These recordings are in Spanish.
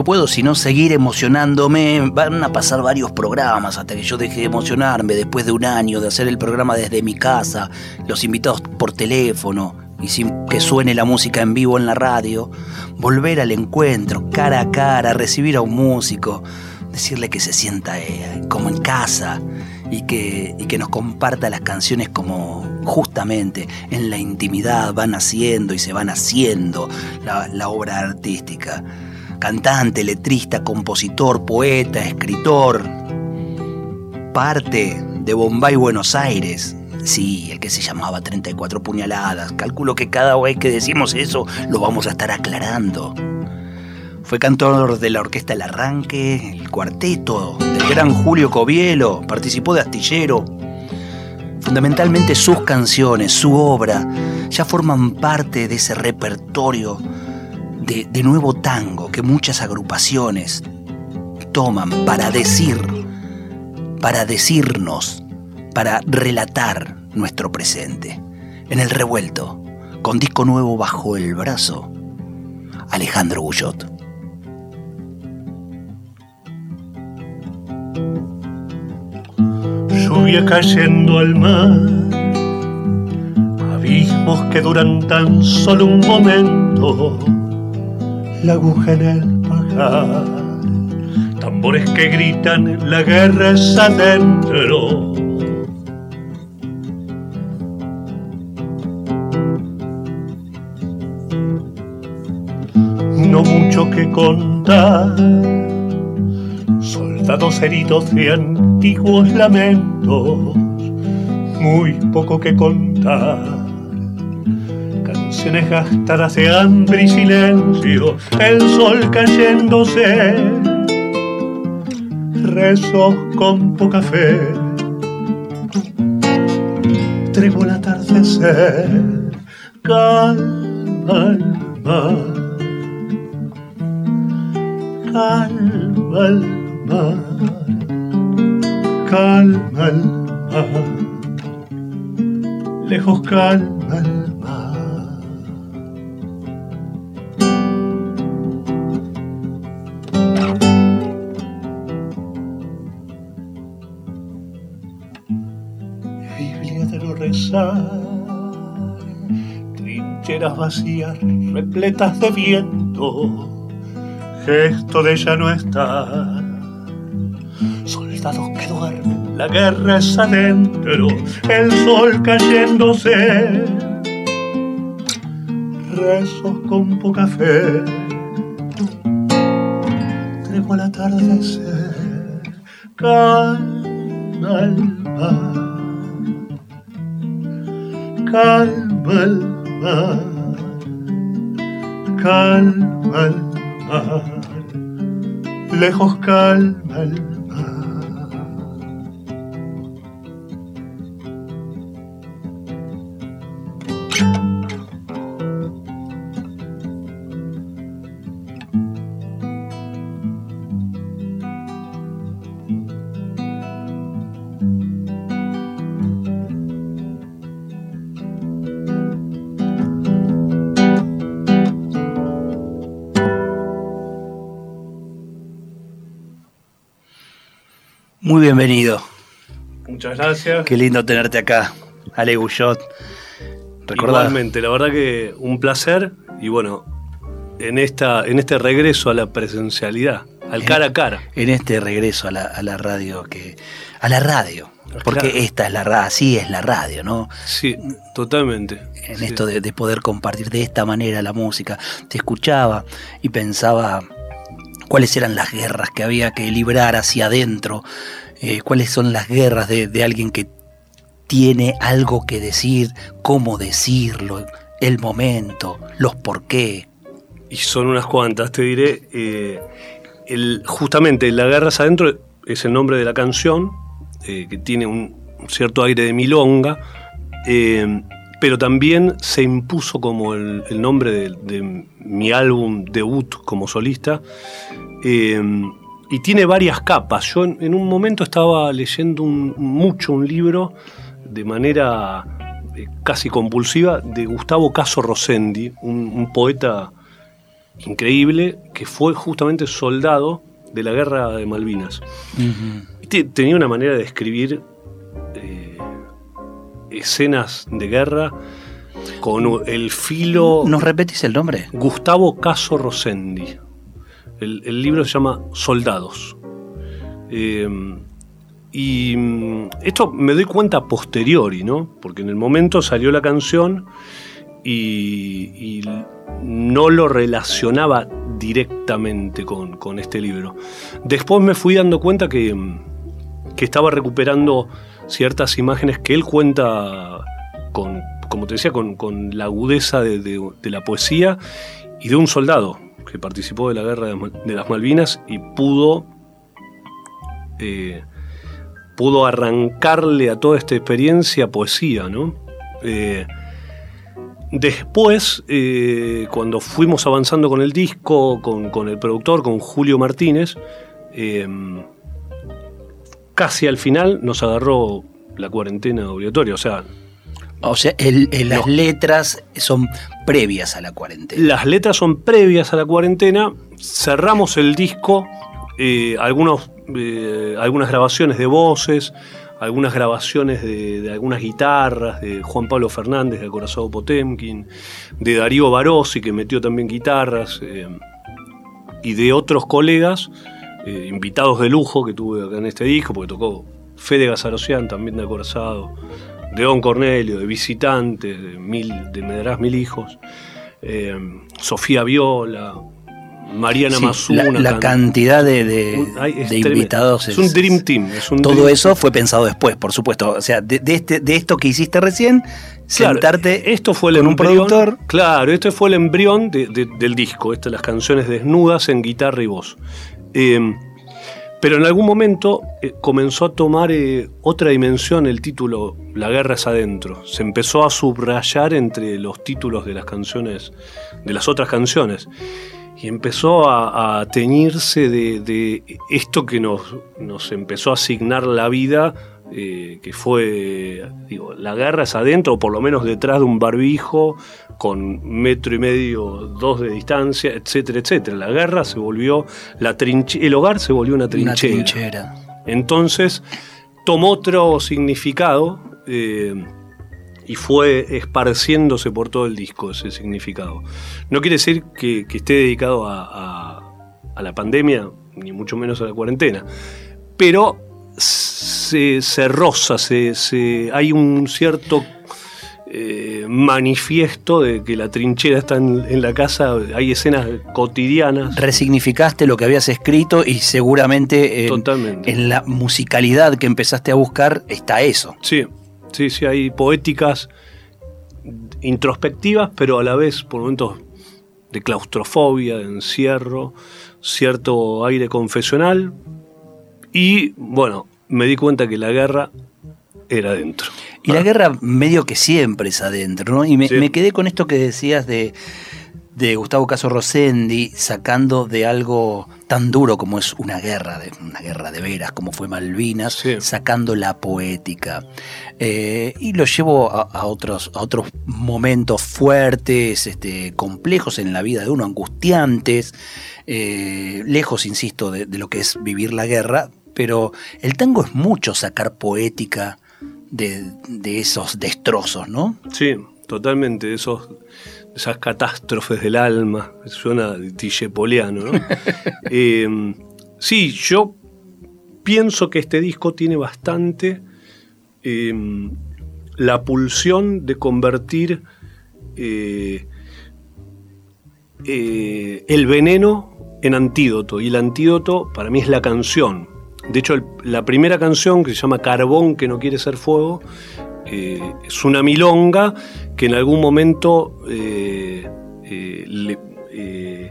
No puedo sino seguir emocionándome. Van a pasar varios programas hasta que yo deje de emocionarme después de un año de hacer el programa desde mi casa, los invitados por teléfono y sin que suene la música en vivo en la radio. Volver al encuentro, cara a cara, recibir a un músico, decirle que se sienta eh, como en casa y que, nos comparta las canciones como justamente en la intimidad van haciendo y se van haciendo la obra artística cantante, letrista, compositor, poeta, escritor, parte de Bombay, Buenos Aires. Sí, el que se llamaba 34 puñaladas. Calculo que cada vez que decimos eso lo vamos a estar aclarando. Fue cantor de la orquesta El Arranque, el cuarteto del gran Julio Covielo, participó de Astillero. Fundamentalmente sus canciones, su obra, ya forman parte de ese repertorio de, nuevo tango que muchas agrupaciones toman para decir, para decirnos, para relatar nuestro presente. En el revuelto, con disco nuevo bajo el brazo, Alejandro Bullot. Lluvia cayendo al mar, abismos que duran tan solo un momento la aguja en el pajar. Tambores que gritan, la guerra es adentro. No mucho que contar, soldados heridos de antiguos lamentos, muy poco que contar canciones gastadas de hambre y silencio, el sol cayéndose, rezos con poca fe, trego el atardecer, calma el calma el calma el lejos calma el. Trincheras vacías repletas de viento, gesto de ya no estar. Soldados que duermen, la guerra es adentro, el sol cayéndose, rezos con poca fe, trego al atardecer, calma mar calma el mar, calma el mar, lejos calma el Muy bienvenido. Muchas gracias. Qué lindo tenerte acá, Ale Guyot. Igualmente, la verdad que un placer y bueno, en, esta, en este regreso a la presencialidad, al cara a cara. En este regreso a la, radio, que a la radio, porque esta es la radio, así es la radio, ¿no? Sí, totalmente. En esto de, de poder compartir de esta manera la música. Te escuchaba y pensaba cuáles eran las guerras que había que librar hacia adentro, eh, cuáles son las guerras de, alguien que tiene algo que decir, cómo decirlo, el momento, los por qué. Y son unas cuantas, te diré. Eh, justamente La guerra hacia adentro es el nombre de la canción que tiene un cierto aire de milonga, pero también se impuso como el, nombre de, mi álbum debut como solista. Y tiene varias capas. Yo en, un momento estaba leyendo mucho un libro de manera eh, casi compulsiva de Gustavo Caso Rosendi, un, poeta increíble que fue justamente soldado de la guerra de Malvinas. Tenía una manera de escribir eh, escenas de guerra con el filo. ¿Nos repetís el nombre? Gustavo Caso Rosendi. El, libro se llama Soldados. Eh, y mm, esto me doy cuenta posteriori, ¿no? Porque en el momento salió la canción y, no lo relacionaba directamente con, este libro. Después me fui dando cuenta que, mm, estaba recuperando ciertas imágenes que él cuenta con, como te decía, con, la agudeza de, la poesía y de un soldado que participó de la guerra de, las Malvinas y pudo eh, pudo arrancarle a toda esta experiencia poesía, ¿no? Eh, después, eh, cuando fuimos avanzando con el disco, con, el productor, con Julio Martínez, casi al final nos agarró la cuarentena obligatoria, o sea... O sea, las letras son previas a la cuarentena. Las letras son previas a la cuarentena, cerramos el disco, algunos eh, algunas grabaciones de voces, algunas grabaciones de, algunas guitarras, de Juan Pablo Fernández, de Acorazado Potemkin, de Darío Barossi, que metió también guitarras, eh, y de otros colegas, eh, invitados de lujo que tuve acá en este disco, porque tocó Fede Gazarocián, también de Acorazado, de Don Cornelio, de Visitante, de, mil, de Medrás Mil Hijos, Sofía Viola, Mariana sí, La, cantidad de, invitados. Es, un Dream Team. todo eso fue pensado después, por supuesto. O sea, de, este, de esto que hiciste recién, sentarte esto fue el con un productor. Claro, este fue el embrión del disco. Estas las canciones desnudas en guitarra y voz. Em, pero en algún momento eh, comenzó a tomar eh, otra dimensión el título La guerra es adentro. Se empezó a subrayar entre los títulos de las canciones, de las otras canciones y empezó a, teñirse de, esto que nos, nos, empezó a asignar la vida, eh, que fue, digo, la guerra es adentro, o por lo menos detrás de un barbijo, con metro y medio, dos de distancia, etcétera, etcétera. La guerra se volvió, la el hogar se volvió una trinchera. Una trinchera. Entonces, tomó otro significado. Eh, y fue esparciéndose por todo el disco ese significado. No quiere decir que, esté dedicado a, la pandemia, ni mucho menos a la cuarentena, pero se, roza, se, hay un cierto eh, manifiesto de que la trinchera está en, la casa, hay escenas cotidianas. Resignificaste lo que habías escrito y seguramente en la musicalidad que empezaste a buscar está eso. Sí, Sí, sí, hay poéticas introspectivas, pero a la vez por momentos de claustrofobia, de encierro, cierto aire confesional. Y bueno, me di cuenta que la guerra era adentro. Y la guerra medio que siempre es adentro, ¿no? Y me, me quedé con esto que decías de de Gustavo Caso Rosendi sacando de algo tan duro como es una guerra, de, una guerra de veras, como fue Malvinas, sacando la poética. Eh, y lo llevo a, otros, a otros momentos fuertes, este, complejos en la vida de uno, angustiantes, eh, lejos, insisto, de, lo que es vivir la guerra, pero el tango es mucho sacar poética de, de esos destrozos, ¿no? Sí, totalmente, esos esas catástrofes del alma, suena tillepoliano, ¿no? Em, sí, yo pienso que este disco tiene bastante em, la pulsión de convertir eh, eh, el veneno en antídoto, y el antídoto para mí es la canción. De hecho, la primera canción que se llama Carbón que no quiere ser fuego, eh, es una milonga que en algún momento eh, eh,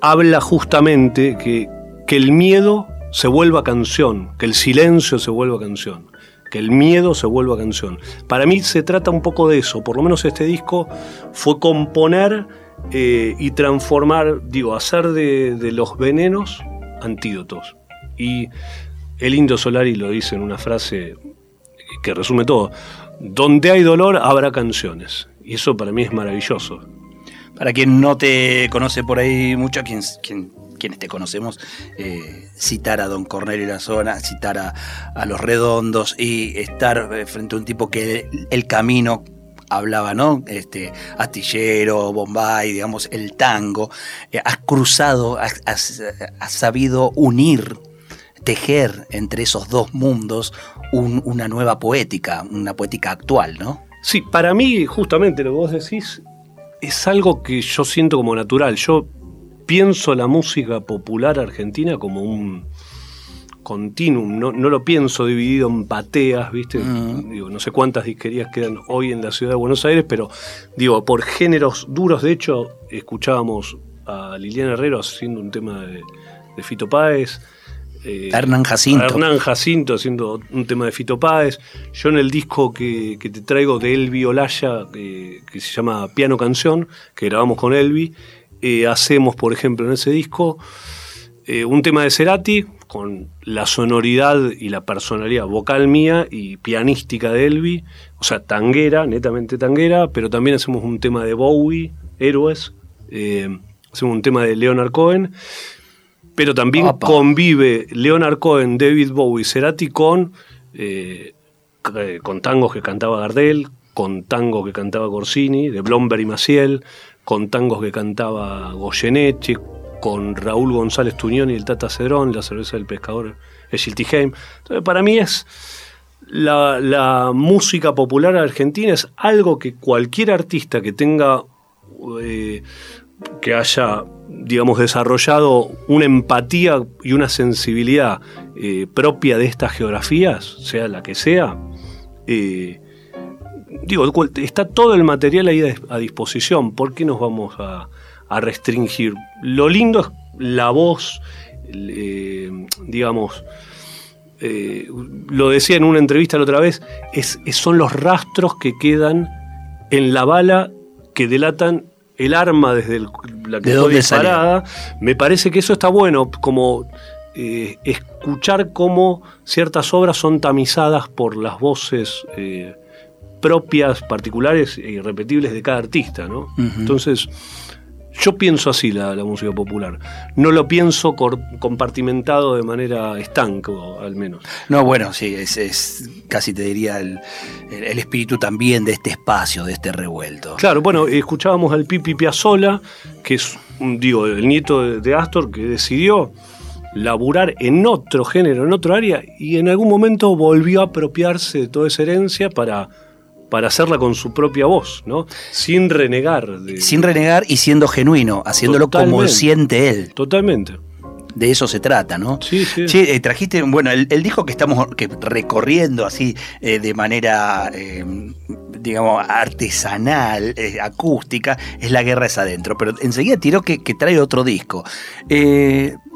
habla justamente que, que, el miedo se vuelva canción, que el silencio se vuelva canción, que el miedo se vuelva canción. Para mí se trata un poco de eso, por lo menos este disco fue componer y transformar, digo, hacer de, de, los venenos antídotos. Y el Indio Solari lo dice en una frase que resume todo, donde hay dolor habrá canciones. Y eso para mí es maravilloso. Para quien no te conoce por ahí mucho, quien, quien quienes te conocemos, eh, citar a don Cornelio la zona, citar a, los redondos y estar eh, frente a un tipo que el, camino hablaba, ¿no? Este, astillero, Bombay, digamos, el tango. Eh, has cruzado, has, sabido unir, tejer entre esos dos mundos una nueva poética, una poética actual, ¿no? Sí, para mí, justamente lo que vos decís, es algo que yo siento como natural. Yo pienso la música popular argentina como un continuum, no, lo pienso dividido en pateas, ¿viste? Mm. Digo, no sé cuántas disquerías quedan hoy en la ciudad de Buenos Aires, pero digo, por géneros duros, de hecho, escuchábamos a Liliana Herrero haciendo un tema de, Fito Páez. Eh, Hernán Jacinto. Hernán Jacinto haciendo un tema de Fito Páez. Yo en el disco que, te traigo de Elvi Olaya, que se llama Piano Canción, que grabamos con Elvi, eh, hacemos, por ejemplo, en ese disco eh, un tema de Cerati con la sonoridad y la personalidad vocal mía y pianística de Elvi, o sea, tanguera, netamente tanguera, pero también hacemos un tema de Bowie, Héroes, eh, hacemos un tema de Leonard Cohen, pero también convive Leonard Cohen, David Bowie, Cerati con, con tangos que cantaba Gardel, con tangos que cantaba Corsini, de Blomberg y Maciel, con tangos que cantaba Goyeneche, con Raúl González Tuñón y el Tata Cedrón, la cerveza del pescador Schiltigheim. Entonces, para mí es la, música popular argentina es algo que cualquier artista que tenga, eh, que haya, digamos, desarrollado una empatía y una sensibilidad eh, propia de estas geografías, sea la que sea, eh, digo, está todo el material ahí a disposición. ¿Por qué nos vamos a, restringir? Lo lindo es la voz, eh, digamos, lo decía en una entrevista la otra vez, es, son los rastros que quedan en la bala que delatan el arma desde la que fue disparada. Me parece que eso está bueno, como eh, escuchar cómo ciertas obras son tamizadas por las voces propias, particulares e irrepetibles de cada artista, ¿no? Entonces, yo pienso así la, música popular. No lo pienso compartimentado de manera estanca, al menos. No, bueno, sí, es, casi te diría el, espíritu también de este espacio, de este revuelto. Claro, bueno, escuchábamos al Pipi Piazzola, que es, digo, el nieto de Astor, que decidió laburar en otro género, en otro área, y en algún momento volvió a apropiarse de toda esa herencia para para hacerla con su propia voz, ¿no? Sin renegar. Sin renegar y siendo genuino, haciéndolo como siente él. Totalmente. De eso se trata, ¿no? Sí, sí. Eh, trajiste, bueno, el, disco que estamos recorriendo así eh, de manera eh, digamos, artesanal, acústica, es La Guerra es Adentro. Pero enseguida tiró que, trae otro disco.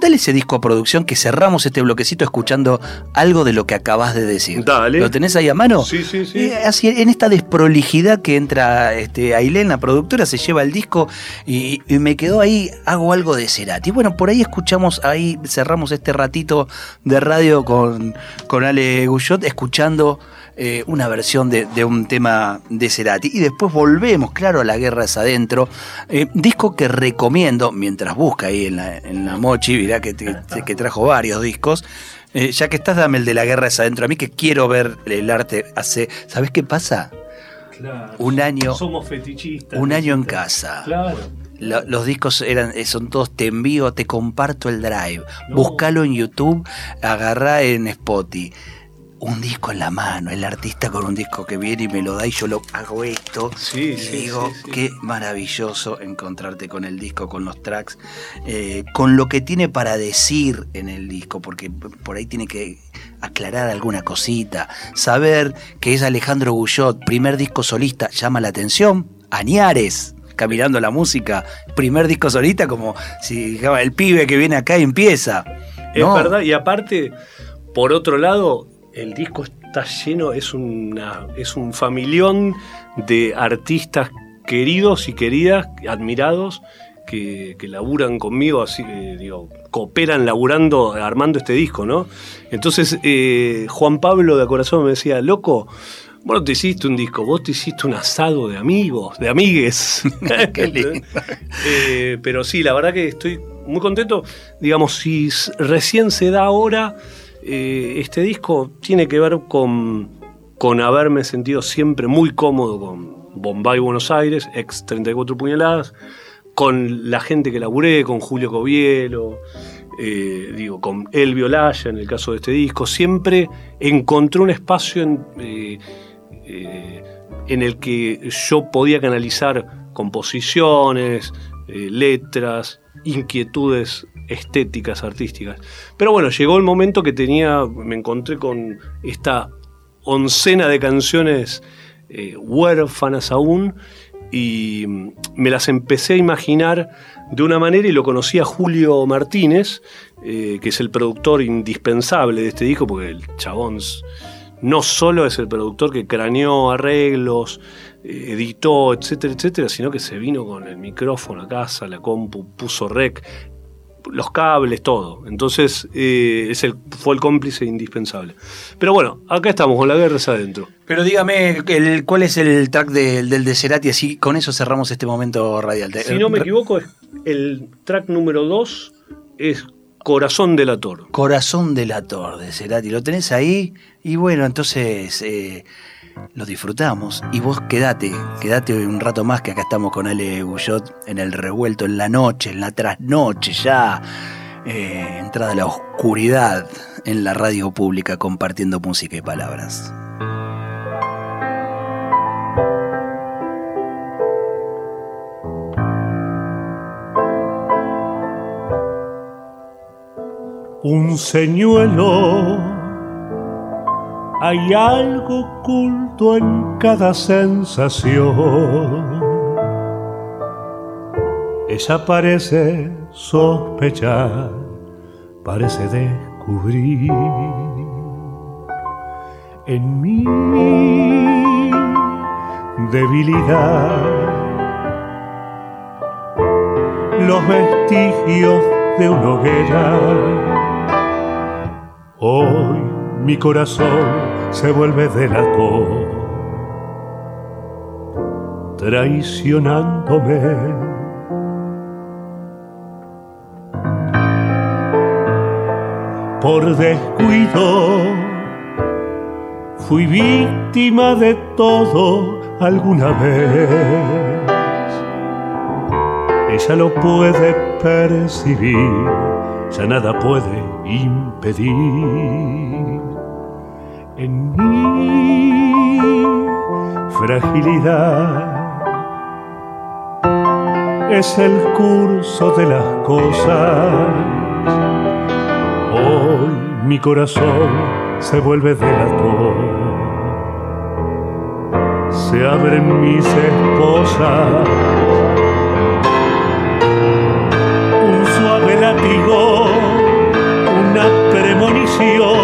Dale ese disco a producción que cerramos este bloquecito escuchando algo de lo que acabas de decir. Dale. ¿Lo tenés ahí a mano? Sí, sí, sí. Así, en esta desprolijidad que entra este, Ailén, la productora, se lleva el disco y, me quedó ahí, hago algo de Cerati. Bueno, por ahí escuchamos, ahí cerramos este ratito de radio con, con Ale Guyot, escuchando eh, una versión de, un tema de Cerati. Y después volvemos, claro, a La Guerra es Adentro. Eh, disco que recomiendo, mientras busca ahí en la, en la Mochi, mirá que, que trajo varios discos. Eh, ya que estás, dame el de La Guerra es Adentro. A mí que quiero ver el arte hace... ¿Sabes qué pasa? un año... Somos fetichistas. Un año en casa. Claro los discos eran, son todos te envío, te comparto el drive. Búscalo en YouTube, agarrá en Spotify. Un disco en la mano, el artista con un disco que viene y me lo da y yo lo hago esto. Sí, y digo, qué maravilloso encontrarte con el disco, con los tracks, eh, con lo que tiene para decir en el disco, porque por ahí tiene que aclarar alguna cosita, saber que es Alejandro Guyot, primer disco solista, llama la atención, Añares caminando la música, primer disco solista como si dijera el pibe que viene acá y empieza. Es verdad, y aparte, por otro lado, el disco está lleno, es, una, es un familión de artistas queridos y queridas, admirados, que, laburan conmigo, así que digo, cooperan laburando, armando este disco, ¿no? Entonces, eh, Juan Pablo de Corazón me decía, loco, vos no te hiciste un disco, vos te hiciste un asado de amigos, de amigues. Qué lindo. Eh, pero sí, la verdad que estoy muy contento. Digamos, si recién se da ahora, eh, este disco tiene que ver con, con haberme sentido siempre muy cómodo con Bombay Buenos Aires, ex 34 puñaladas, con la gente que laburé, con Julio Covielo, eh, digo, con Elvio Laya en el caso de este disco, siempre encontré un espacio en, eh, en el que yo podía canalizar composiciones, letras, inquietudes estéticas, artísticas. Pero bueno, llegó el momento que tenía, me encontré con esta oncena de canciones eh, huérfanas aún y me las empecé a imaginar de una manera y lo conocí a Julio Martínez, eh, que es el productor indispensable de este disco, porque el chabón no solo es el productor que craneó arreglos, eh, editó, etcétera, etcétera, sino que se vino con el micrófono a casa, la compu, puso rec, los cables, todo. Entonces eh, es el, fue el cómplice indispensable. Pero bueno, acá estamos con la guerra adentro. Pero dígame, el, ¿cuál es el track del de Cerati? Así con eso cerramos este momento radial. Si no me equivoco, el track número 2 es Corazón del Ator. Corazón del Ator de Cerati. Lo tenés ahí y bueno, entonces... Eh, lo disfrutamos y vos quedate, quedate un rato más que acá estamos con Ale Bullot en el revuelto, en la noche, en la trasnoche ya, eh, entrada a la oscuridad en la radio pública compartiendo música y palabras. Un señuelo hay algo oculto en cada sensación. Ella parece sospechar, parece descubrir en mi debilidad los vestigios de una hoguera. Hoy mi corazón se vuelve delator, traicionándome. Por descuido fui víctima de todo alguna vez. Ella lo puede percibir, ya nada puede impedir en mi fragilidad. Es el curso de las cosas. Hoy mi corazón se vuelve delator. Se abren mis esposas. Un suave látigo, premonición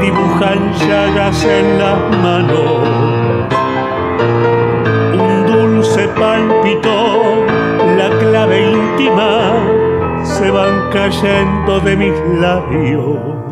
dibujan llagas en las manos. Un dulce pálpito, la clave íntima, se van cayendo de mis labios.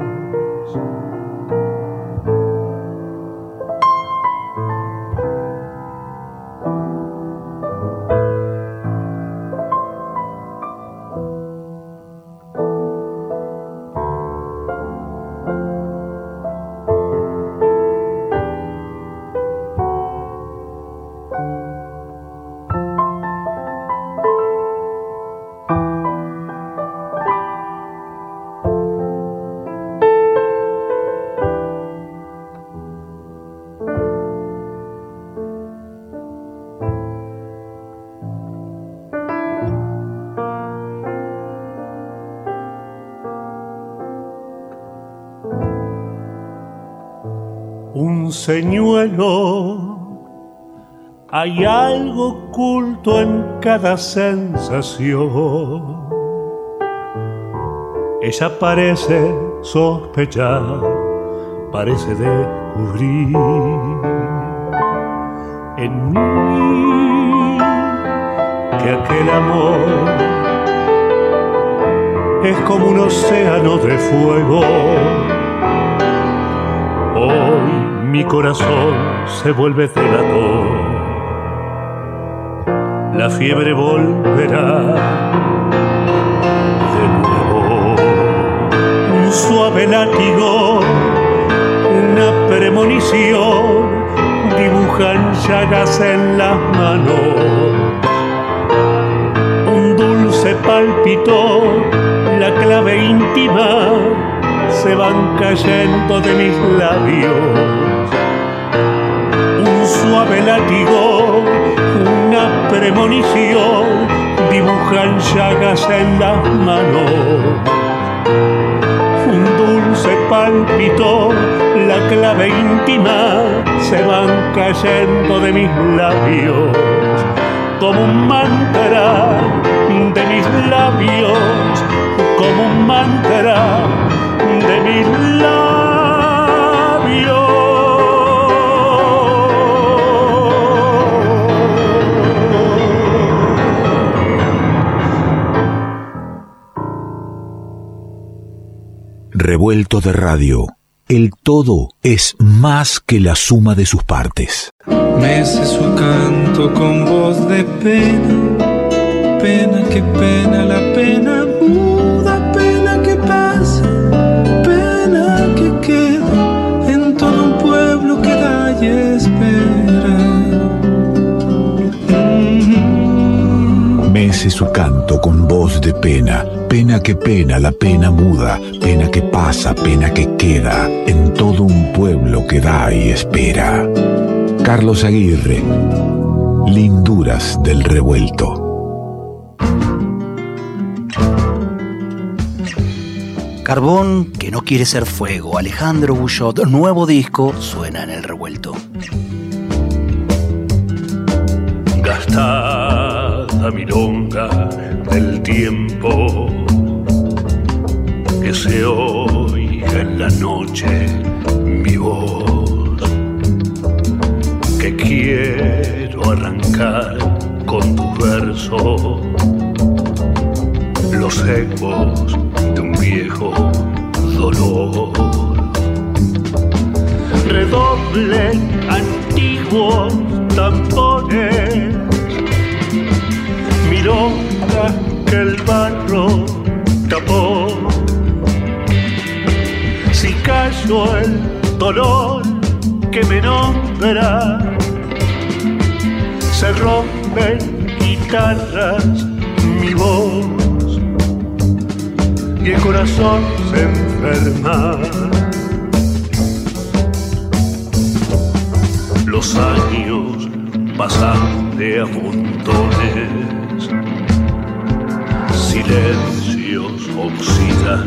Señuelo. Hay algo oculto en cada sensación. ella parece sospechar, parece descubrir en mí que aquel amor es como un océano de fuego. Mi corazón se vuelve delator. La fiebre volverá suave látigo, una premonición, dibujan llagas en las manos. Un dulce palpito, la clave íntima, se van cayendo de mis labios. Un suave látigo, una premonición, dibujan llagas en las manos se palpitó, la clave íntima se van cayendo de mis labios, como un mantra de mis labios, como un mantra de mis labios. revuelto de radio. El todo es más que la suma de sus partes. Mece su canto con voz de pena, pena que pena la pena Su canto con voz de pena Pena que pena, la pena muda, pena que pasa, pena que queda, en todo un pueblo que da y espera. Carlos Aguirre, Linduras del Revuelto. Carbón que no quiere ser fuego, Alejandro Bullot, nuevo disco, suena en el revuelto. Gastada milonga del tiempo que se oiga en la noche mi voz, que quiero arrancar con tu verso los ecos de un viejo dolor. Redoble antiguos tambores, que el barro tapó callo el dolor que me nombra. Se rompen guitarras mi voz y el corazón se enferma. Los años pasan de a montones, silencios oxidan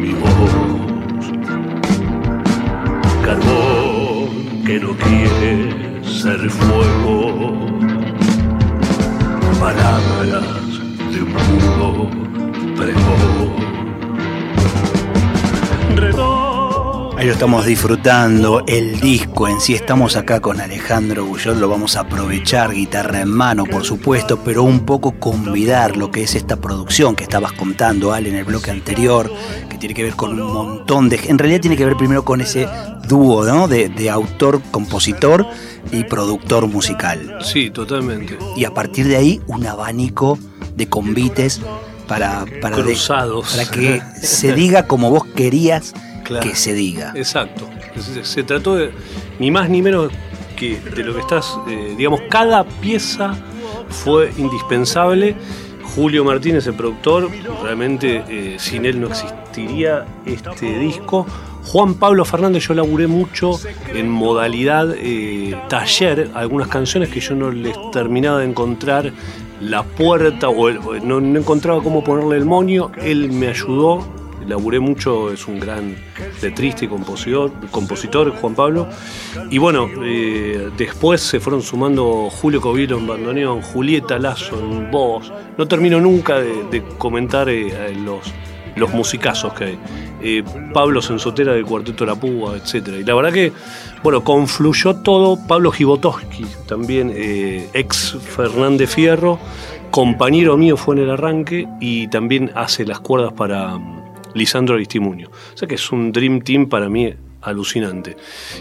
mi voz carbón que no quiere ser fuego. Palabras de un mudo pregón. Ahí lo estamos disfrutando, el disco en sí. Estamos acá con Alejandro Bullot, lo vamos a aprovechar, guitarra en mano, por supuesto, pero un poco convidar lo que es esta producción que estabas contando, Ale, en el bloque anterior, que tiene que ver con un montón de. En realidad, tiene que ver primero con ese dúo, ¿no? De, de autor, compositor y productor musical. Sí, totalmente. Y a partir de ahí, un abanico de convites para, para, Cruzados. para que se diga como vos querías que se diga. Exacto. Se, trató de ni más ni menos que de lo que estás, eh, digamos, cada pieza fue indispensable. Julio Martínez, el productor, realmente eh, sin él no existiría este disco. Juan Pablo Fernández, yo laburé mucho en modalidad eh, taller, algunas canciones que yo no les terminaba de encontrar la puerta o no, no, encontraba cómo ponerle el monio. Él me ayudó laburé mucho, es un gran letrista y compositor, compositor Juan Pablo. Y bueno, eh, después se fueron sumando Julio Covilo en bandoneón, Julieta Lazo en voz. No termino nunca de, comentar eh, los, los musicazos que hay. Eh, Pablo Sensotera del Cuarteto La Púa, etc. Y la verdad que, bueno, confluyó todo. Pablo Gibotowski, también ex Fernández Fierro, compañero mío fue en el arranque y también hace las cuerdas para Lisandro Aristimuño. O sea que es un Dream Team para mí alucinante.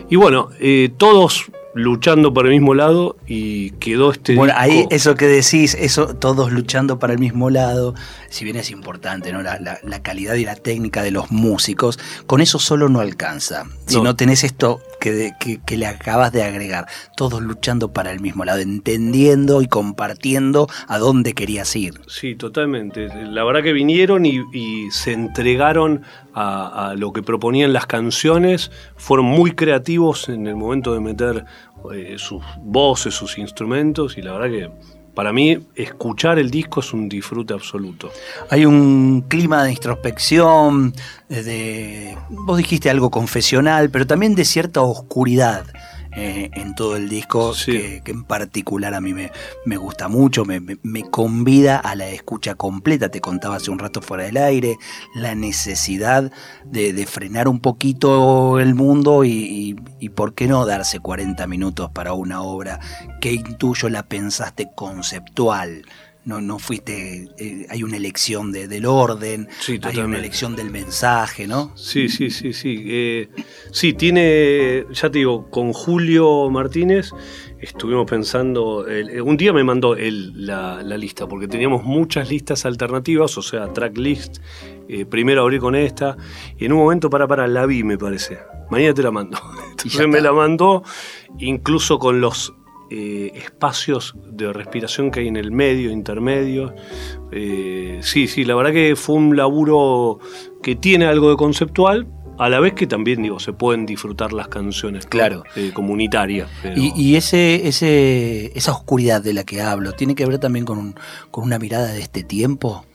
Y bueno, eh, todos luchando para el mismo lado y quedó este Bueno, disco- ahí eso que decís, eso todos luchando para el mismo lado, si bien es importante, ¿no? La, la- la calidad y la técnica de los músicos, con eso solo no alcanza. Si no, No. tenés esto que, que- que le acabas de agregar, todos luchando para el mismo lado, entendiendo y compartiendo a dónde querías ir. Sí, totalmente. La verdad que vinieron y, y se entregaron a, lo que proponían las canciones, fueron muy creativos en el momento de meter eh, sus voces, sus instrumentos y la verdad que para mí escuchar el disco es un disfrute absoluto. Hay un clima de introspección, eh, de, vos dijiste algo confesional, pero también de cierta oscuridad eh, en todo el disco, Sí. que, que en particular a mí me, me gusta mucho, me, me- me convida a la escucha completa, te contaba hace un rato fuera del aire, la necesidad de, de frenar un poquito el mundo y, y- y por qué no darse 40 minutos para una obra que intuyo la pensaste conceptual. No, no fuiste, eh, hay una elección de- del orden, Sí, hay una elección del mensaje, ¿no? Sí, sí, sí, sí. Eh, sí, tiene, ya te digo, con Julio Martínez estuvimos pensando, el- eh, un día me mandó él la, la lista, porque teníamos muchas listas alternativas, o sea, tracklist, eh, primero abrí con esta, y en un momento, para, para, la vi, me parece. Mañana te la mando. Entonces me la mandó, incluso con los eh, espacios de respiración que hay en el medio, intermedio. Eh, sí, sí, la verdad que fue un laburo que tiene algo de conceptual, a la vez que también digo, se pueden disfrutar las canciones. Claro. Eh, comunitarias. pero- Y, y ese, ese, esa oscuridad de la que hablo, ¿tiene que ver también con, un- con una mirada de este tiempo?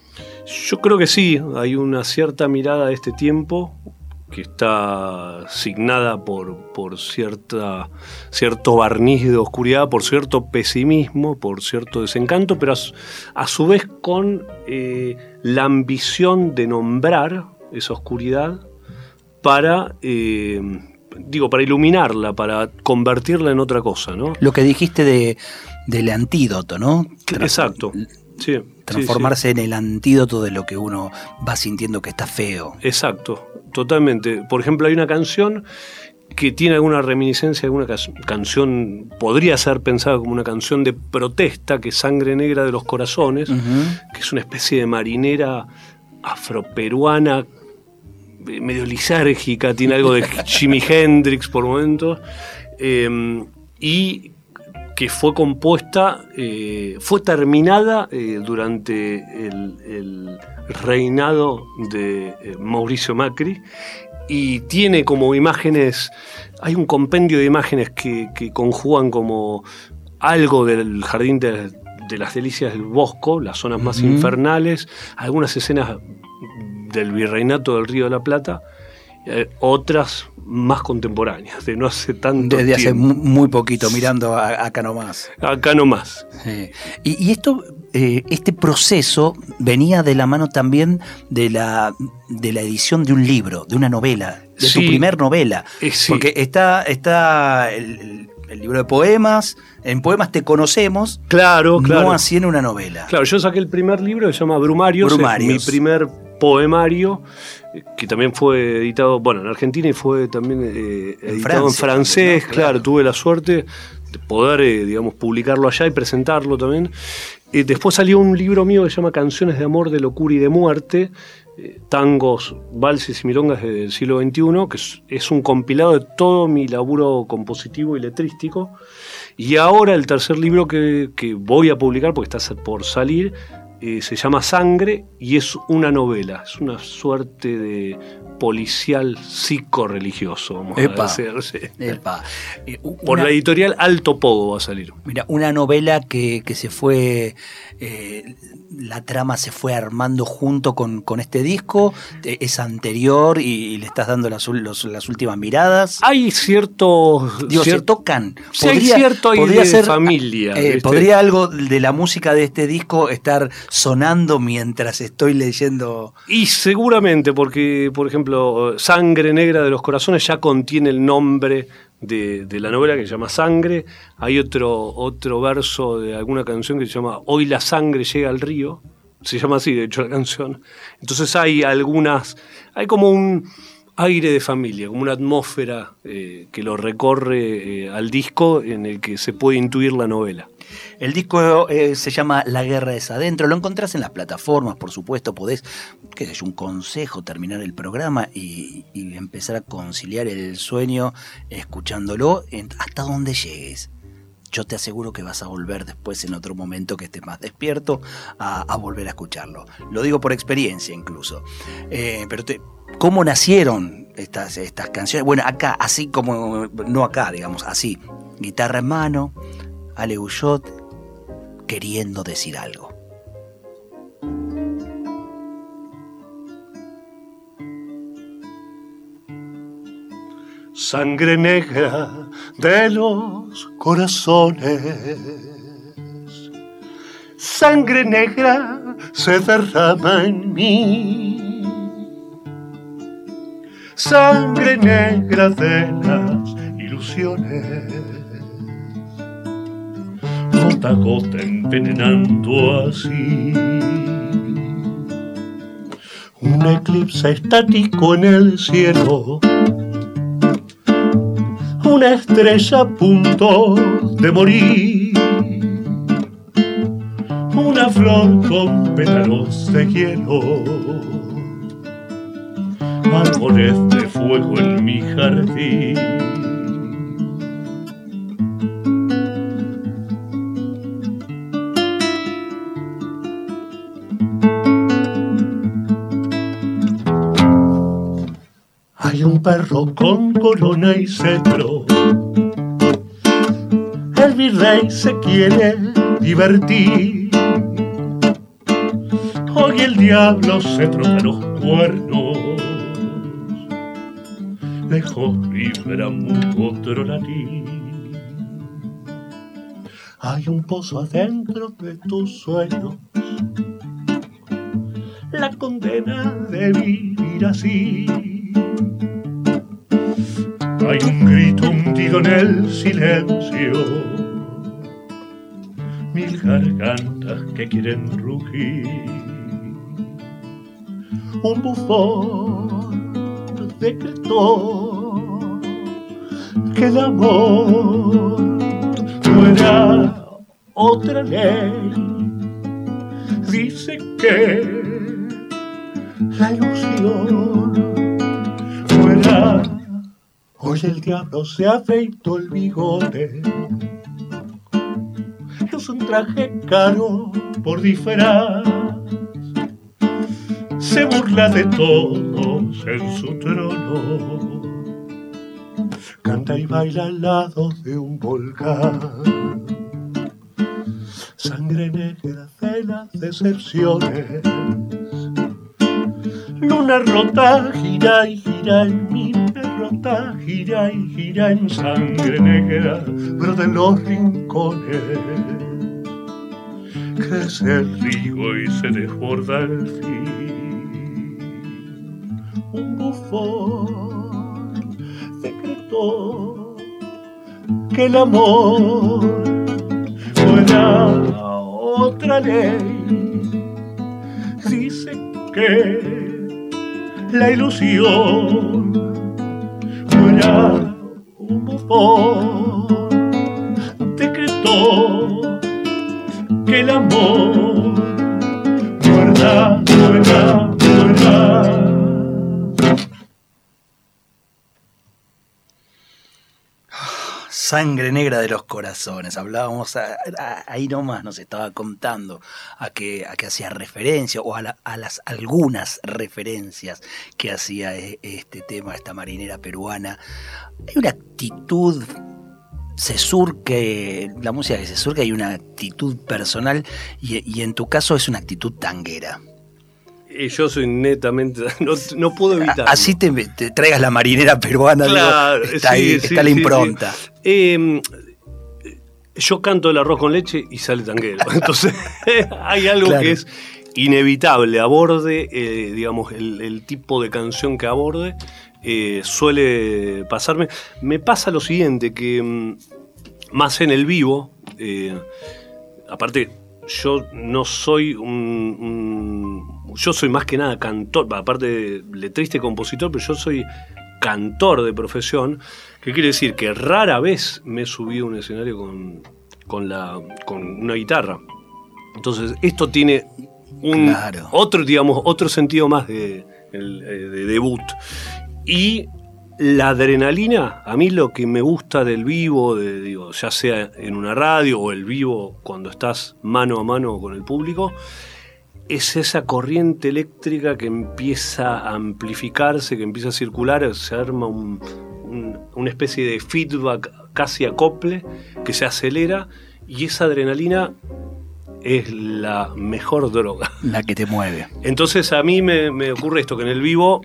Yo creo que sí, hay una cierta mirada de este tiempo que está signada por, por cierta, cierto barniz de oscuridad, por cierto pesimismo, por cierto desencanto, pero a, su- a su vez con eh, la ambición de nombrar esa oscuridad para, eh, digo, para iluminarla, para convertirla en otra cosa, ¿no? Lo que dijiste de, del antídoto, ¿no? Exacto. Sí, sí, Transformarse en el antídoto de lo que uno va sintiendo que está feo. Exacto, totalmente. Por ejemplo, hay una canción que tiene alguna reminiscencia, alguna canción, podría ser pensada como una canción de protesta, que es Sangre Negra de los Corazones, que es una especie de marinera afroperuana, eh, medio lisérgica, tiene algo de Jimi Hendrix por momentos, eh, y que fue compuesta, eh, fue terminada eh, durante el, el reinado de eh, Mauricio Macri y tiene como imágenes, hay un compendio de imágenes que, que conjugan como algo del jardín de, de las delicias del Bosco, las zonas más infernales, algunas escenas del virreinato del Río de la Plata, eh, otras más contemporáneas, de no hace tanto Desde hace tiempo. muy poquito, mirando a- acá nomás. Acá nomás. Sí. Y, y esto, eh, este proceso venía de la mano también de la, de la edición de un libro, de una novela, de tu primer novela. Eh, sí. Porque está, está el, libro de poemas, en poemas te conocemos, Claro, claro. no así en una novela. Claro, yo saqué el primer libro que se llama Brumarios, Brumarios. mi primer poemario, que también fue editado, bueno, en Argentina y fue también eh, editado en Francia francés, claro. Claro. tuve la suerte de poder, eh, digamos, publicarlo allá y presentarlo también. Eh, después salió un libro mío que se llama Canciones de Amor, de Locura y de Muerte, eh, tangos, valses y milongas del siglo XXI, que es, es un compilado de todo mi laburo compositivo y letrístico. Y ahora el tercer libro que, que voy a publicar, porque está por salir, eh, se llama Sangre y es una novela, es una suerte de policial psicorreligioso, vamos Epa. a decir. Epa. Eh, Por la editorial Alto Pogo va a salir. Mira, una novela que, que se fue, eh, la trama se fue armando junto con, con este disco, eh, es anterior y, y le estás dando las, ul- los- las últimas miradas. Hay cierto... Digo, se cierto tocan. Sí, hay cierto ahí de familia, eh, ¿viste? podría algo de la música de este disco estar sonando mientras estoy leyendo. Y seguramente, porque, por ejemplo, Sangre Negra de los Corazones ya contiene el nombre de, la novela que se llama Sangre. Hay otro, otro verso de alguna canción que se llama Hoy la sangre llega al río. Se llama así, de hecho, la canción. Entonces hay algunas. Hay como un aire de familia, como una atmósfera eh, que lo recorre eh, al disco en el que se puede intuir la novela. El disco eh, se llama La guerra es adentro. Lo encontrás en las plataformas, por supuesto. Podés, qué sé un consejo, terminar el programa y, empezar a conciliar el sueño escuchándolo hasta donde llegues. Yo te aseguro que vas a volver después en otro momento que estés más despierto a, volver a escucharlo. Lo digo por experiencia incluso. pero te, cómo nacieron estas, estas canciones. Bueno, acá, así como, no acá, digamos, así. Guitarra en mano, Ale queriendo decir algo. Sangre negra de los corazones. Sangre negra se derrama en mí sangre negra de las ilusiones. Gota a gota envenenando así. Un eclipse estático en el cielo. Una estrella a punto de morir. Una flor con pétalos de hielo árboles de fuego en mi jardín. Hay un perro con corona y cetro. El virrey se quiere divertir. Hoy el diablo se troca los cuernos lejos vibramos otro latín. Hay un pozo adentro de tus sueños, la condena de vivir así. Hay un grito hundido en el silencio, mil gargantas que quieren rugir. Un bufón decretó que el amor fuera otra ley. Dice que la ilusión fuera. Hoy el diablo se afeitó el bigote. Es un traje caro por disfraz se burla de todos en su trono. Canta y baila al lado de un volcán. Sangre negra de las decepciones. Luna rota gira y gira en mi gira y gira en sangre negra, de los rincones. Crece el río y se desborda el fin un bufón decretó que el amor fuera otra ley. Dice que la ilusión fuera un bufón decretó que el amor fuera, fuera, fuera. Sangre negra de los corazones. Hablábamos, ahí nomás nos estaba contando a que, a hacía referencia, o a, las algunas referencias que hacía e, este tema, esta marinera peruana. Hay una actitud se surque, la música que se surque, hay una actitud personal y en tu caso es una actitud tanguera yo soy netamente. No, puedo evitar. Así te, traigas la marinera peruana, está, ahí, está la impronta. Em, Yo canto el arroz con leche y sale tanguero. Entonces, hay algo Claro. que es inevitable. Aborde, eh, digamos, el, el tipo de canción que aborde, eh, suele pasarme. Me pasa lo siguiente, que mm, más en el vivo, eh, aparte, yo no soy un, un- Yo soy más que nada cantor, aparte de letrista y compositor, pero yo soy cantor de profesión, que quiere decir que rara vez me he subido a un escenario con, con, la, con una guitarra. Entonces, esto tiene un Claro. otro, digamos, otro sentido más de, eh, de debut. Y la adrenalina, a mí lo que me gusta del vivo, de, digo, ya sea en una radio o el vivo cuando estás mano a mano con el público, es esa corriente eléctrica que empieza a amplificarse, que empieza a circular, se arma un- un- una especie de feedback casi acople que se acelera y esa adrenalina es la mejor droga. La que te mueve. Entonces a mí me, me ocurre esto, que en el vivo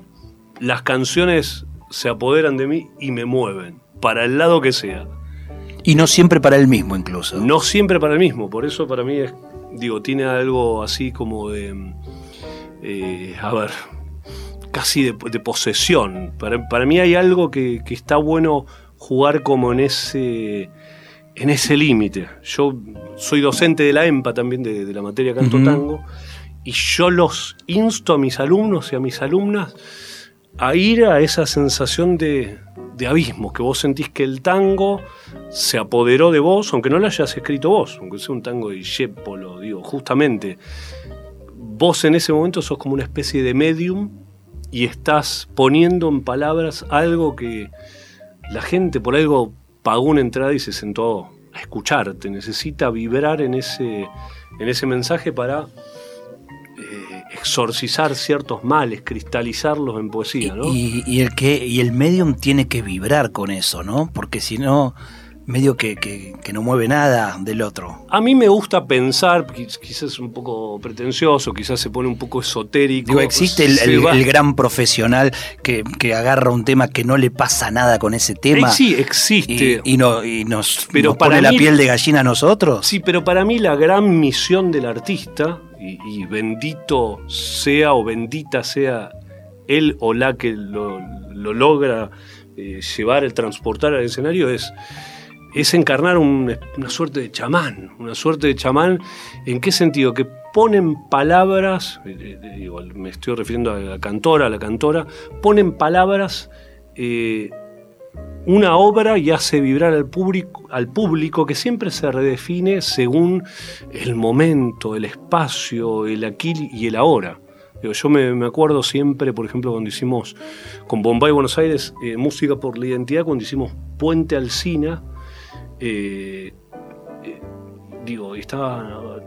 las canciones se apoderan de mí y me mueven, para el lado que sea. Y no siempre para el mismo, incluso. No siempre para el mismo, por eso para mí es, digo, tiene algo así como de, eh, a ver, casi de, de posesión. Para, para mí hay algo que, que está bueno jugar como en ese, en ese límite. Yo soy docente de la EMPA también, de, de la materia canto tango, y yo los insto a mis alumnos y a mis alumnas a ir a esa sensación de, abismo, que vos sentís que el tango se apoderó de vos, aunque no lo hayas escrito vos, aunque sea un tango de Discépolo, digo, justamente, vos en ese momento sos como una especie de medium y estás poniendo en palabras algo que la gente por algo pagó una entrada y se sentó a escucharte, necesita vibrar en ese, en ese mensaje para exorcizar ciertos males, cristalizarlos en poesía, ¿no? Y, y el que, y el medium tiene que vibrar con eso, ¿no? Porque si no, medio que, que- que no mueve nada del otro. A mí me gusta pensar, quiz- quizás un poco pretencioso, quizás se pone un poco esotérico. Digo, existe el, gran profesional que, que agarra un tema que no le pasa nada con ese Eh, tema sí, existe. y, y no- y nos, Pero nos para pone la piel de gallina a nosotros. Sí, pero para mí la gran misión del artista, y, y bendito sea o bendita sea él o la que lo, lo logra eh, llevar, el transportar al escenario, es, es encarnar un- una suerte de chamán. Una suerte de chamán, ¿en qué sentido? Que ponen palabras, eh, eh, digo, me estoy refiriendo a la cantora, a la cantora, ponen palabras. eh, una obra y hace vibrar al público, al público que siempre se redefine según el momento, el espacio, el aquí y el ahora. Yo me, me acuerdo siempre, por ejemplo, cuando hicimos con Bombay Buenos Aires eh, Música por la Identidad, cuando hicimos Puente Alsina, eh, eh, digo, estaba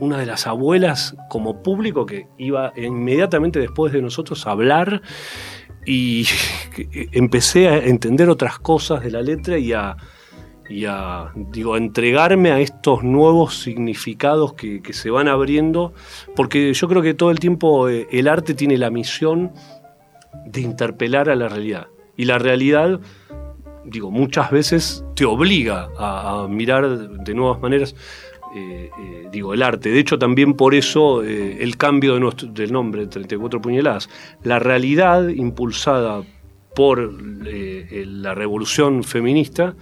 una de las abuelas como público que iba inmediatamente después de nosotros a hablar y empecé a entender otras cosas de la letra y a, digo, entregarme a estos nuevos significados que, que se van abriendo, porque yo creo que todo el tiempo eh, el arte tiene la misión de interpelar a la realidad. Y la realidad, digo, muchas veces te obliga a, mirar de nuevas maneras. eh, eh, digo, el arte. De hecho, también por eso eh, el cambio de nuestro- del nombre, 34 puñaladas. La realidad impulsada por la revolución feminista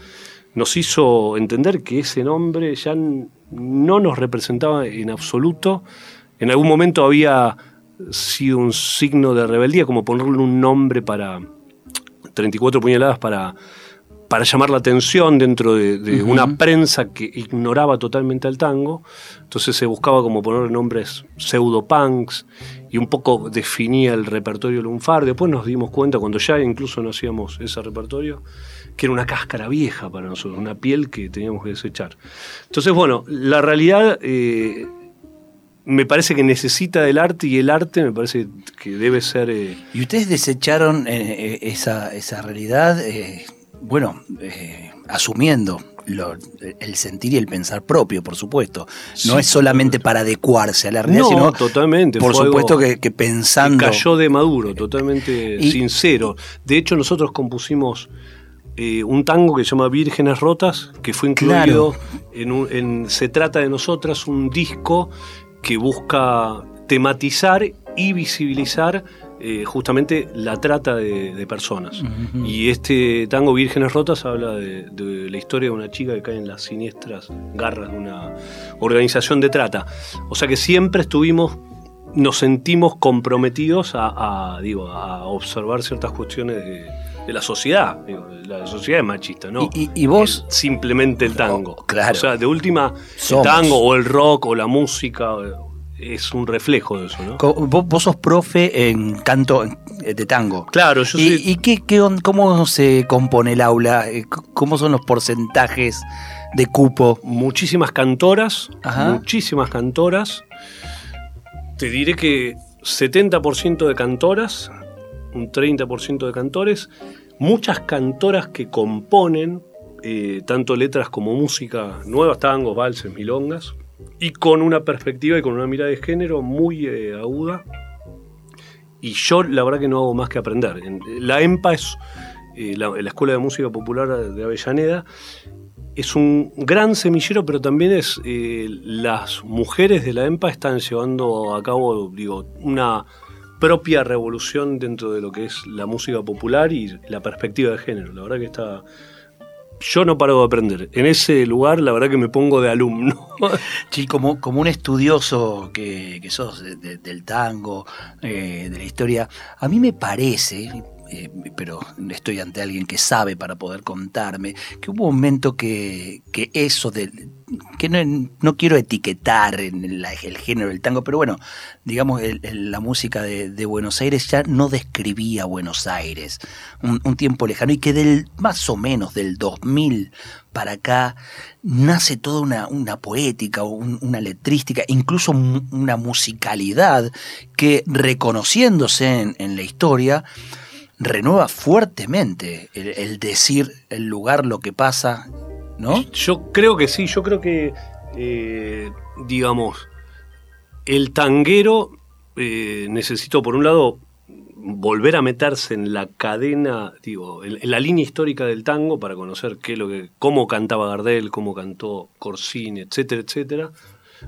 nos hizo entender que ese nombre ya no nos representaba en absoluto. En algún momento había sido un signo de rebeldía, como ponerle un nombre para 34 puñaladas para, para llamar la atención dentro de, una prensa que ignoraba totalmente al tango. Entonces se buscaba como poner nombres pseudopunks y un poco definía el repertorio lunfar. Después nos dimos cuenta, cuando ya incluso no hacíamos ese repertorio, que era una cáscara vieja para nosotros, una piel que teníamos que desechar. Entonces, bueno, la realidad eh, me parece que necesita del arte y el arte me parece que debe ser... eh, Y ustedes desecharon eh, eh, esa, esa realidad, eh, bueno, eh, asumiendo lo- el sentir y el pensar propio, por supuesto. No Sí, es solamente para adecuarse a la realidad, no, sino totalmente. por supuesto que, que que pensando... cayó de maduro, totalmente Y- sincero. De hecho, nosotros compusimos eh, un tango que se llama Vírgenes Rotas, que fue incluido en, un, en Se trata de nosotras, un disco que busca tematizar y visibilizar eh, justamente la trata de, personas. Y este tango Vírgenes Rotas habla de, la historia de una chica que cae en las siniestras garras de una organización de trata. O sea que siempre estuvimos, nos sentimos comprometidos a, digo, a observar ciertas cuestiones de, la sociedad. la sociedad es machista, ¿no? ¿Y, vos? simplemente el tango. claro. O sea, de última, el tango o el rock o la música es un reflejo de eso, ¿no? Vos, sos profe en canto de tango. Claro, yo ¿Y, ¿Y qué, cómo se compone el aula? Eh, ¿Cómo son los porcentajes de cupo? Muchísimas cantoras, muchísimas cantoras. Te diré que 70% de cantoras, un 30% de cantores, muchas cantoras que componen eh, tanto letras como música, nuevas tangos, valses, milongas y con una perspectiva y con una mirada de género muy eh, aguda. Y yo la verdad que no hago más que aprender. La EMPA es eh, la, Escuela de Música Popular de Avellaneda. Es un gran semillero, pero también es eh, las mujeres de la EMPA están llevando a cabo, digo, una propia revolución dentro de lo que es la música popular y la perspectiva de género. La verdad que está yo no paro de aprender. En ese lugar, la verdad que me pongo de alumno. Sí, como, un estudioso que, sos del tango, eh, de la historia, a mí me parece, eh, pero estoy ante alguien que sabe para poder contarme, que hubo un momento que, eso de, que no, quiero etiquetar en el, género del tango, pero bueno, digamos, la música de, Buenos Aires ya no describía Buenos Aires, un, tiempo lejano, y que del más o menos del 2000 para acá nace toda una, una poética, una letrística, incluso una musicalidad que reconociéndose en la historia, renueva fuertemente el, decir el lugar, lo que pasa, ¿no? Yo creo que sí, yo creo que, eh, digamos, el tanguero eh, necesitó, por un lado, volver a meterse en la cadena, digo, en, la línea histórica del tango para conocer qué lo que, cómo cantaba Gardel, cómo cantó Corsini, etcétera, etcétera.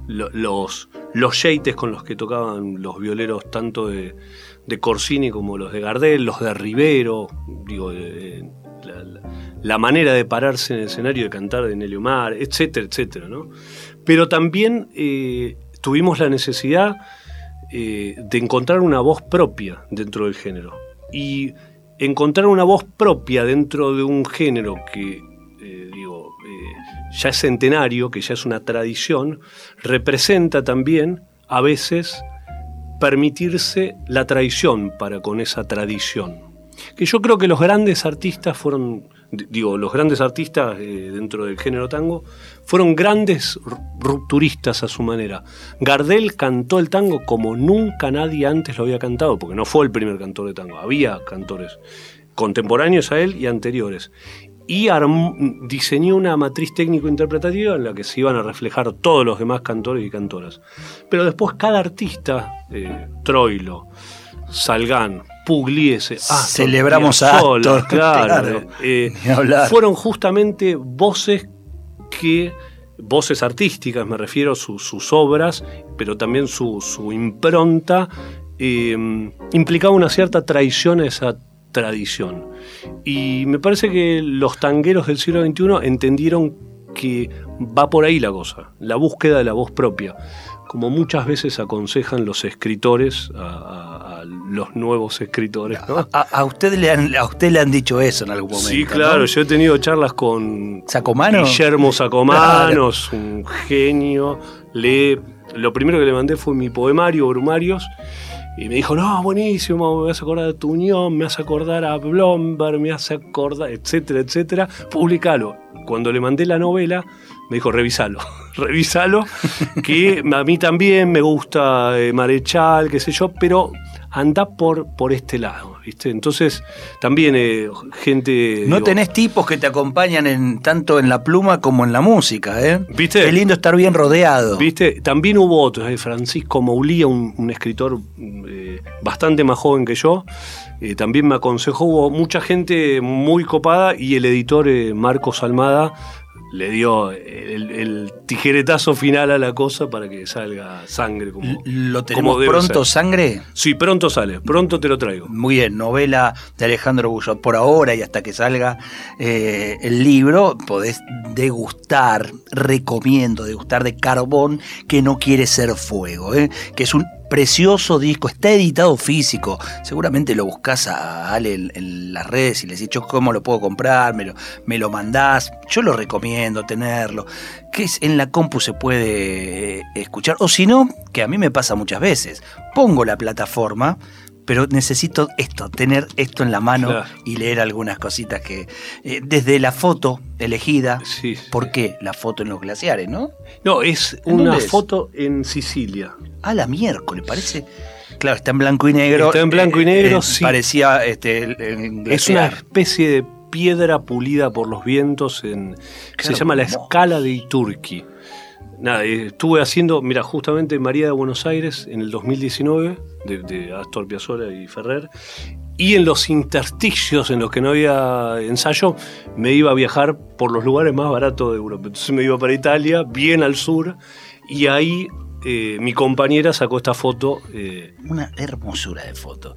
los, los con los que tocaban los violeros tanto de, de Corsini como los de Gardel, los de Rivero, digo, la, manera de pararse en el escenario de cantar de Nelio Mar, etcétera, etcétera, ¿no? Pero también eh, tuvimos la necesidad eh, de encontrar una voz propia dentro del género. Y encontrar una voz propia dentro de un género que, eh, digo, ya es centenario, que ya es una tradición, representa también a veces permitirse la traición para con esa tradición. Que yo creo que los grandes artistas fueron, digo, los grandes artistas eh, dentro del género tango, fueron grandes rupturistas a su manera. Gardel cantó el tango como nunca nadie antes lo había cantado, porque no fue el primer cantor de tango, había cantores contemporáneos a él y anteriores y diseñó una matriz técnico-interpretativa en la que se iban a reflejar todos los demás cantores y cantoras. Pero después cada artista, eh, Troilo, Salgán, Pugliese, celebramos a Astor, claro, eh, fueron justamente voces que voces artísticas, me refiero a sus obras, pero también su, impronta, eh, implicaba una cierta traición a esa tradición. Y me parece que los tangueros del siglo XXI entendieron que va por ahí la cosa, la búsqueda de la voz propia, como muchas veces aconsejan los escritores a, los nuevos escritores. A, usted le han, a usted le han dicho eso en algún momento. Sí, claro, yo he tenido charlas con ¿Sacomano? Guillermo Sacomanos, un genio. Le, lo primero que le mandé fue mi poemario, Brumarios, y me dijo, no, buenísimo, me vas a acordar de tu unión, me vas a acordar a Blomberg, me vas a acordar, etcétera, etcétera. Publicalo. Cuando le mandé la novela, me dijo, revisalo, revisalo, que a mí también me gusta eh, Marechal, qué sé yo, pero anda por, por este lado. ¿viste? Entonces, también eh, gente... No digo, tenés tipos que te acompañan en, tanto en la pluma como en la música, ¿eh? ¿Viste? Qué lindo estar bien rodeado. ¿Viste? También hubo otros, eh, Francisco Maulía, un, un escritor eh, bastante más joven que yo, eh, también me aconsejó, hubo mucha gente muy copada y el editor Marcos Almada le dio el, el tijeretazo final a la cosa para que salga sangre como, ¿Lo tenemos pronto, ser. sangre? Sí, pronto sale, pronto te lo traigo. Muy bien, novela de Alejandro Bullot. Por ahora y hasta que salga eh, el libro, podés degustar, recomiendo degustar de Carbón que no quiere ser fuego, ¿eh? que es un precioso disco, está editado físico. Seguramente lo buscas a Ale en, las redes y le decís, "Yo, ¿cómo lo puedo comprar? Me lo, me lo mandás. Yo lo recomiendo tenerlo. Que es, en la compu se puede eh, escuchar. O si no, que a mí me pasa muchas veces. Pongo la plataforma, pero necesito esto, tener esto en la mano Claro. y leer algunas cositas que. eh, desde la foto elegida. Sí. ¿Por qué? La foto en los glaciares, ¿no? No, es ¿En una es? foto en Sicilia. A la miércoles, parece. Claro, está en blanco y negro. Está en blanco y negro, sí. Parecía este, el- el Es una especie de piedra pulida por los vientos en, que se llama la escala de Iturqui. Nada, estuve haciendo, mira, justamente María de Buenos Aires en el 2019, de, de Astor Piazzolla y Ferrer, y en los intersticios en los que no había ensayo, me iba a viajar por los lugares más baratos de Europa. Entonces me iba para Italia, bien al sur, y ahí eh, mi compañera sacó esta foto. eh, Una hermosura de foto.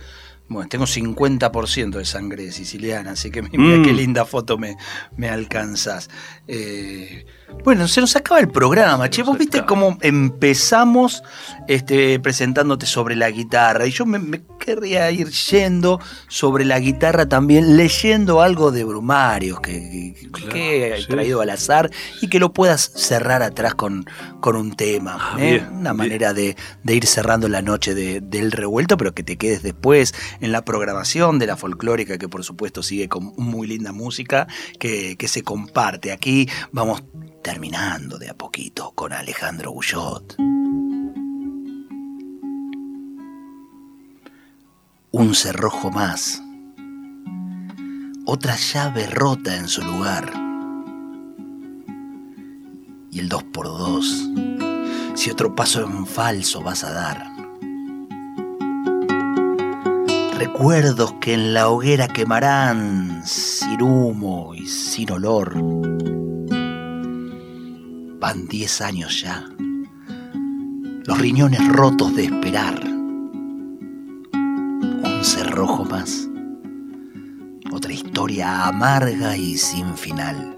Bueno, tengo 50% de sangre siciliana, así que mira Mm. qué linda foto me, me alcanzas. Eh, bueno, se nos acaba el programa, che. Vos viste cómo empezamos este, presentándote sobre la guitarra. Y yo me, me querría ir yendo sobre la guitarra también, leyendo algo de Brumarios que, que- Claro, que he sí. traído al azar y que lo puedas cerrar atrás con, con un tema. Ah, ¿eh? bien, Una bien. manera de, de ir cerrando la noche de- del revuelto, pero que te quedes después en la programación de la folclórica, que por supuesto sigue con muy linda música que, que se comparte. Aquí vamos terminando de a poquito con Alejandro Bullot. Un cerrojo más. Otra llave rota en su lugar. Y el dos por dos si otro paso en falso vas a dar. Recuerdos que en la hoguera quemarán sin humo y sin olor. Van diez años ya, los riñones rotos de esperar. Amarga y sin final.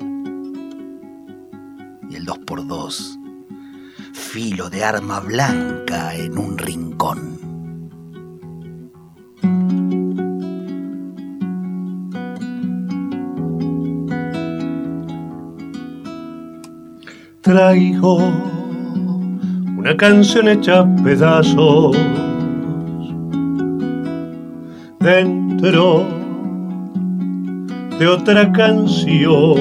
Y el dos por dos filo de arma blanca en un rincón. Traigo una canción hecha pedazos dentro de otra canción.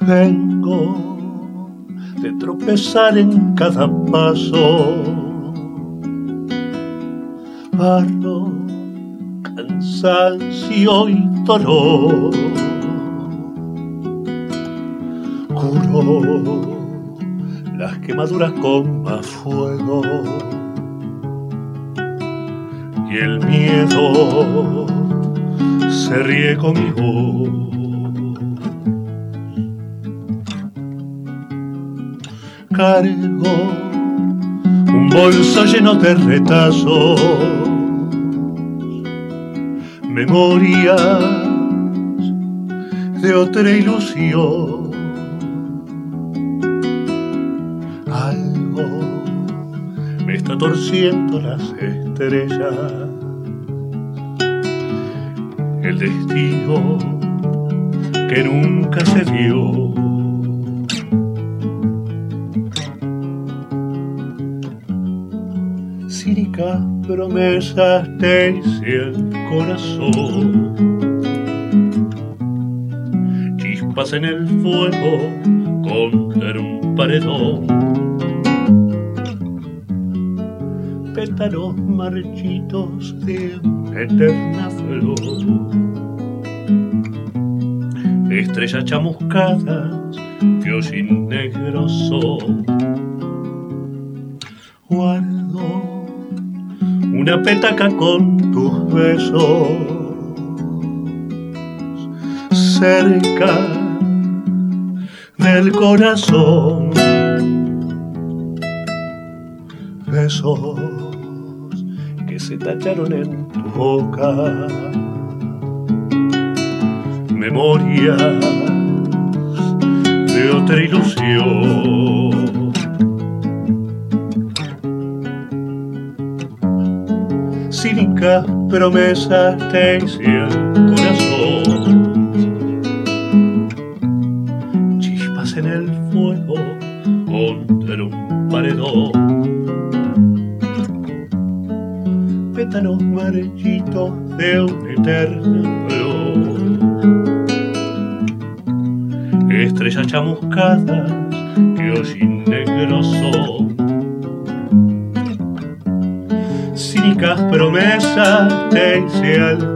Vengo de tropezar en cada paso. Barro, cansancio y dolor. Curo las quemaduras con más fuego. Y el miedo se ríe conmigo. Cargo un bolso lleno de retazos, memorias de otra ilusión. Algo me está torciendo las estrellas. El destino que nunca se dio. Cínicas promesas te hice el corazón. Chispas en el fuego contra un paredón. pétalos marchitos de eterna flor. Estrellas chamuscadas que hoy negro son. Guardo una petaca con tus besos cerca del corazón. Besos que se tacharon en tu boca. Memoria de otra ilusión. Cínicas promesas te hicieron corazón. Chispas en el fuego contra un paredón. Pétalos marchitos de una eterna promesas